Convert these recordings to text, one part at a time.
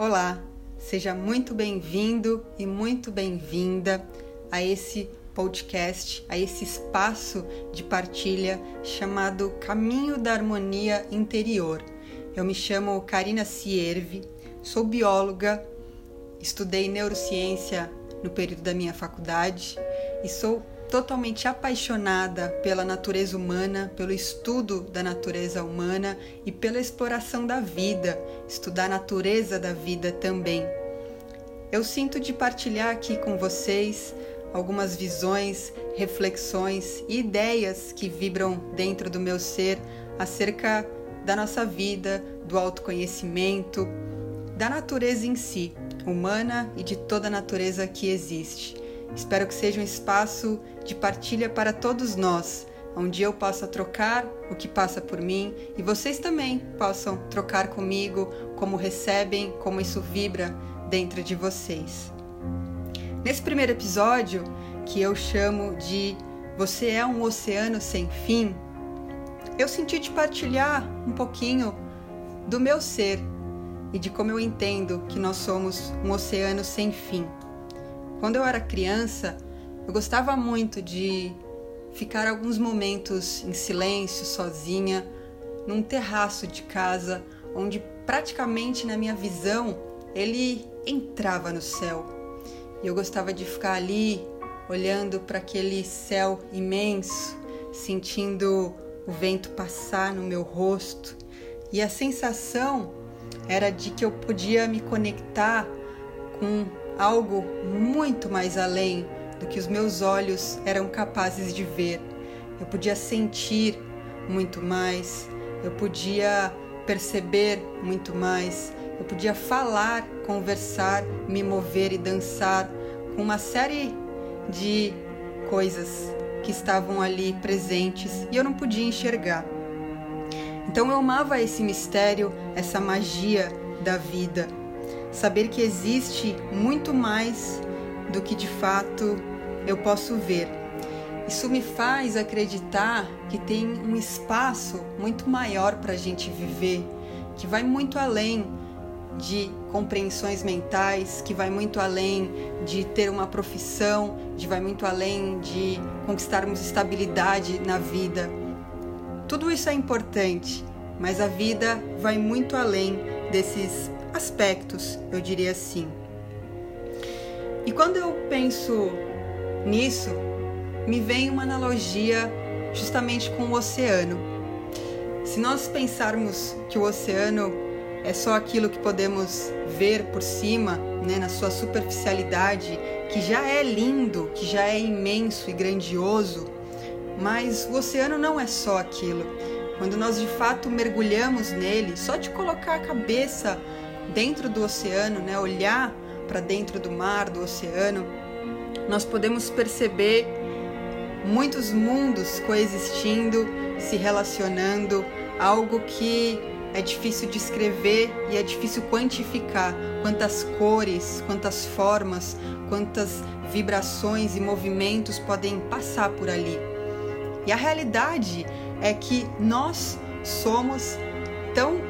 Olá, seja muito bem-vindo e muito bem-vinda a esse podcast, a esse espaço de partilha chamado Caminho da Harmonia Interior. Eu me chamo Karina Siervi, sou bióloga, estudei neurociência no período da minha faculdade e sou totalmente apaixonada pela natureza humana, pelo estudo da natureza humana e pela exploração da vida, estudar a natureza da vida também. Eu sinto de partilhar aqui com vocês algumas visões, reflexões e ideias que vibram dentro do meu ser acerca da nossa vida, do autoconhecimento, da natureza em si, humana e de toda a natureza que existe. Espero que seja um espaço de partilha para todos nós, onde eu possa trocar o que passa por mim e vocês também possam trocar comigo como recebem, como isso vibra dentro de vocês. Nesse primeiro episódio, que eu chamo de Você é um oceano sem fim, eu senti de partilhar um pouquinho do meu ser e de como eu entendo que nós somos um oceano sem fim. Quando eu era criança, eu gostava muito de ficar alguns momentos em silêncio, sozinha, num terraço de casa, onde praticamente na minha visão ele entrava no céu. E eu gostava de ficar ali, olhando para aquele céu imenso, sentindo o vento passar no meu rosto. E a sensação era de que eu podia me conectar com algo muito mais além do que os meus olhos eram capazes de ver. Eu podia sentir muito mais, eu podia perceber muito mais, eu podia falar, conversar, me mover e dançar com uma série de coisas que estavam ali presentes e eu não podia enxergar. Então eu amava esse mistério, essa magia da vida saber que existe muito mais do que de fato eu posso ver. Isso me faz acreditar que tem um espaço muito maior para a gente viver, que vai muito além de compreensões mentais, que vai muito além de ter uma profissão, de vai muito além de conquistarmos estabilidade na vida. Tudo isso é importante, mas a vida vai muito além desses aspectos, eu diria assim. E quando eu penso nisso, me vem uma analogia justamente com o oceano. Se nós pensarmos que o oceano é só aquilo que podemos ver por cima, né, na sua superficialidade, que já é lindo, que já é imenso e grandioso, mas o oceano não é só aquilo. Quando nós de fato mergulhamos nele, só de colocar a cabeça dentro do oceano, né, olhar para dentro do mar, do oceano, nós podemos perceber muitos mundos coexistindo, se relacionando, algo que é difícil de escrever e é difícil quantificar quantas cores, quantas formas, quantas vibrações e movimentos podem passar por ali. E a realidade é que nós somos tão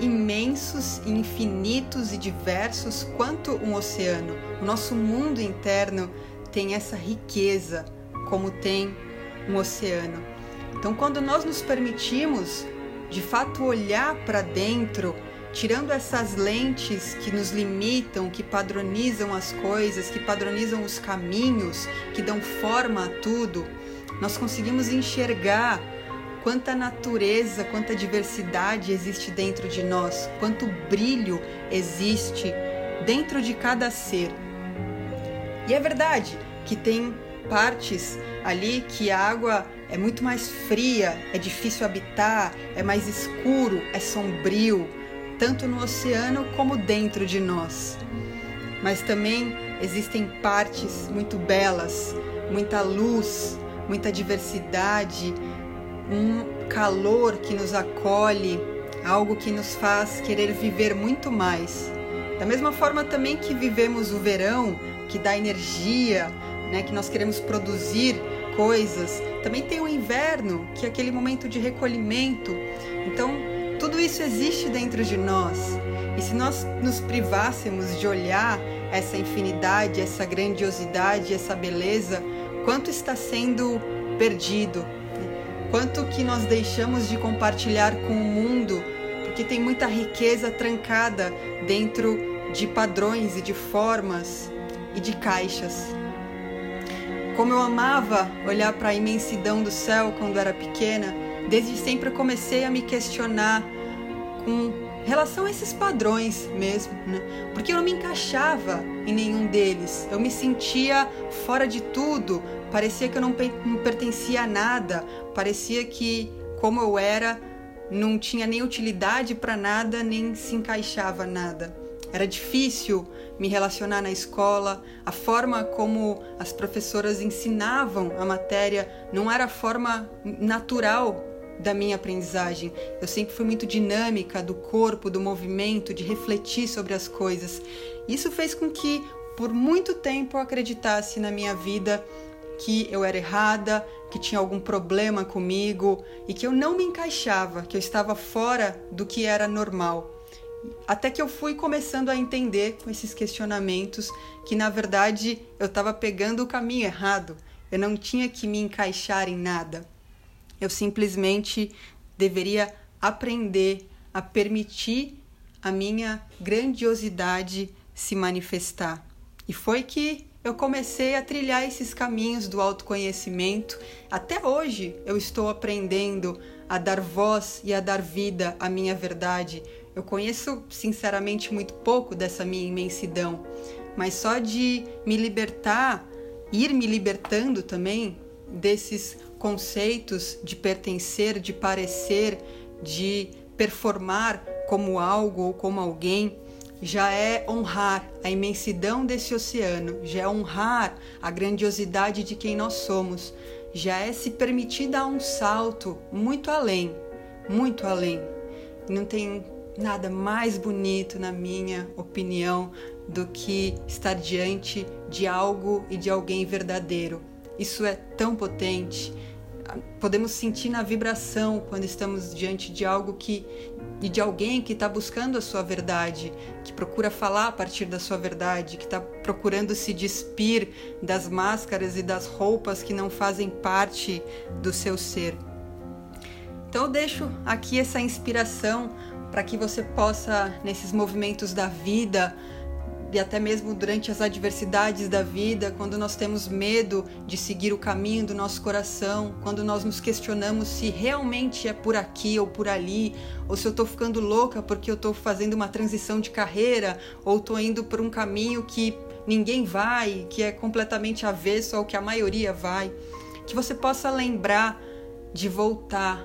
imensos, infinitos e diversos quanto um oceano. O nosso mundo interno tem essa riqueza como tem um oceano. Então, quando nós nos permitimos de fato olhar para dentro, tirando essas lentes que nos limitam, que padronizam as coisas, que padronizam os caminhos, que dão forma a tudo, nós conseguimos enxergar quanta natureza, quanta diversidade existe dentro de nós, quanto brilho existe dentro de cada ser. E é verdade que tem partes ali que a água é muito mais fria, é difícil habitar, é mais escuro, é sombrio, tanto no oceano como dentro de nós. Mas também existem partes muito belas, muita luz, muita diversidade, um calor que nos acolhe, algo que nos faz querer viver muito mais. Da mesma forma também que vivemos o verão, que dá energia, né, que nós queremos produzir coisas, também tem o inverno, que é aquele momento de recolhimento. Então, tudo isso existe dentro de nós. E se nós nos privássemos de olhar essa infinidade, essa grandiosidade, essa beleza, quanto está sendo perdido, quanto que nós deixamos de compartilhar com o mundo, porque tem muita riqueza trancada dentro de padrões e de formas e de caixas. Como eu amava olhar para a imensidão do céu quando era pequena, desde sempre comecei a me questionar com relação a esses padrões mesmo, né? Porque eu não me encaixava em nenhum deles. Eu me sentia fora de tudo, parecia que eu não, pertencia a nada, parecia que como eu era não tinha nem utilidade para nada, nem se encaixava nada. Era difícil me relacionar na escola, a forma como as professoras ensinavam a matéria não era a forma natural da minha aprendizagem. Eu sempre fui muito dinâmica do corpo, do movimento, de refletir sobre as coisas. Isso fez com que por muito tempo eu acreditasse na minha vida que eu era errada, que tinha algum problema comigo e que eu não me encaixava, que eu estava fora do que era normal. Até que eu fui começando a entender com esses questionamentos que na verdade eu estava pegando o caminho errado. Eu não tinha que me encaixar em nada. Eu simplesmente deveria aprender a permitir a minha grandiosidade se manifestar. E foi que eu comecei a trilhar esses caminhos do autoconhecimento. Até hoje eu estou aprendendo a dar voz e a dar vida à minha verdade. Eu conheço sinceramente muito pouco dessa minha imensidão, mas só de me libertar, ir me libertando também desses conceitos de pertencer, de parecer, de performar como algo ou como alguém, já é honrar a imensidão desse oceano, já é honrar a grandiosidade de quem nós somos, já é se permitir dar um salto muito além, muito além. Não tem nada mais bonito, na minha opinião, do que estar diante de algo e de alguém verdadeiro. Isso é tão potente. Podemos sentir na vibração quando estamos diante de algo que e de alguém que está buscando a sua verdade, que procura falar a partir da sua verdade, que está procurando se despir das máscaras e das roupas que não fazem parte do seu ser. Então eu deixo aqui essa inspiração para que você possa, nesses movimentos da vida, e até mesmo durante as adversidades da vida, quando nós temos medo de seguir o caminho do nosso coração, quando nós nos questionamos se realmente é por aqui ou por ali, ou se eu estou ficando louca porque eu estou fazendo uma transição de carreira, ou estou indo por um caminho que ninguém vai, que é completamente avesso ao que a maioria vai, que você possa lembrar de voltar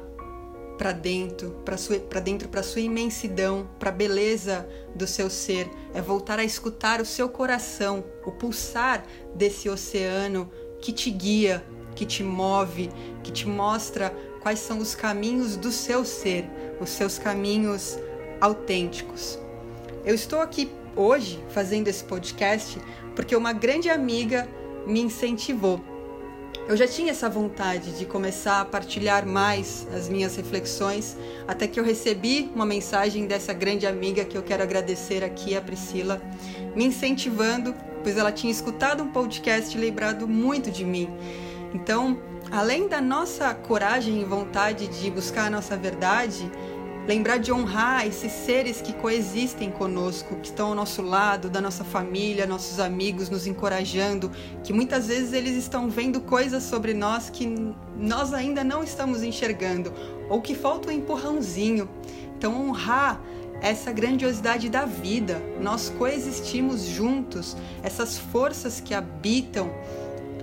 para dentro, para dentro, para sua imensidão, para a beleza do seu ser, é voltar a escutar o seu coração, o pulsar desse oceano que te guia, que te move, que te mostra quais são os caminhos do seu ser, os seus caminhos autênticos. Eu estou aqui hoje fazendo esse podcast porque uma grande amiga me incentivou eu já tinha essa vontade de começar a partilhar mais as minhas reflexões, até que eu recebi uma mensagem dessa grande amiga que eu quero agradecer aqui, a Priscila, me incentivando, pois ela tinha escutado um podcast e lembrado muito de mim. Então, além da nossa coragem e vontade de buscar a nossa verdade, Lembrar de honrar esses seres que coexistem conosco, que estão ao nosso lado, da nossa família, nossos amigos, nos encorajando, que muitas vezes eles estão vendo coisas sobre nós que nós ainda não estamos enxergando, ou que falta um empurrãozinho. Então, honrar essa grandiosidade da vida, nós coexistimos juntos, essas forças que habitam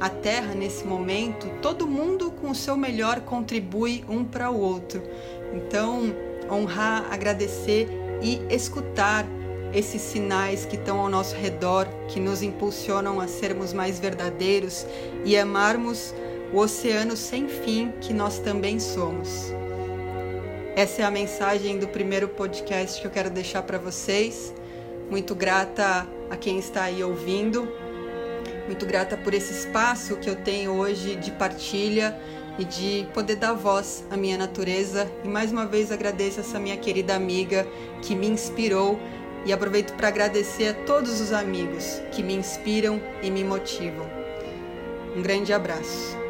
a Terra nesse momento, todo mundo com o seu melhor contribui um para o outro. Então, honrar, agradecer e escutar esses sinais que estão ao nosso redor, que nos impulsionam a sermos mais verdadeiros e amarmos o oceano sem fim que nós também somos. Essa é a mensagem do primeiro podcast que eu quero deixar para vocês. Muito grata a quem está aí ouvindo. Muito grata por esse espaço que eu tenho hoje de partilha e de poder dar voz à minha natureza. E mais uma vez agradeço essa minha querida amiga que me inspirou e aproveito para agradecer a todos os amigos que me inspiram e me motivam. Um grande abraço.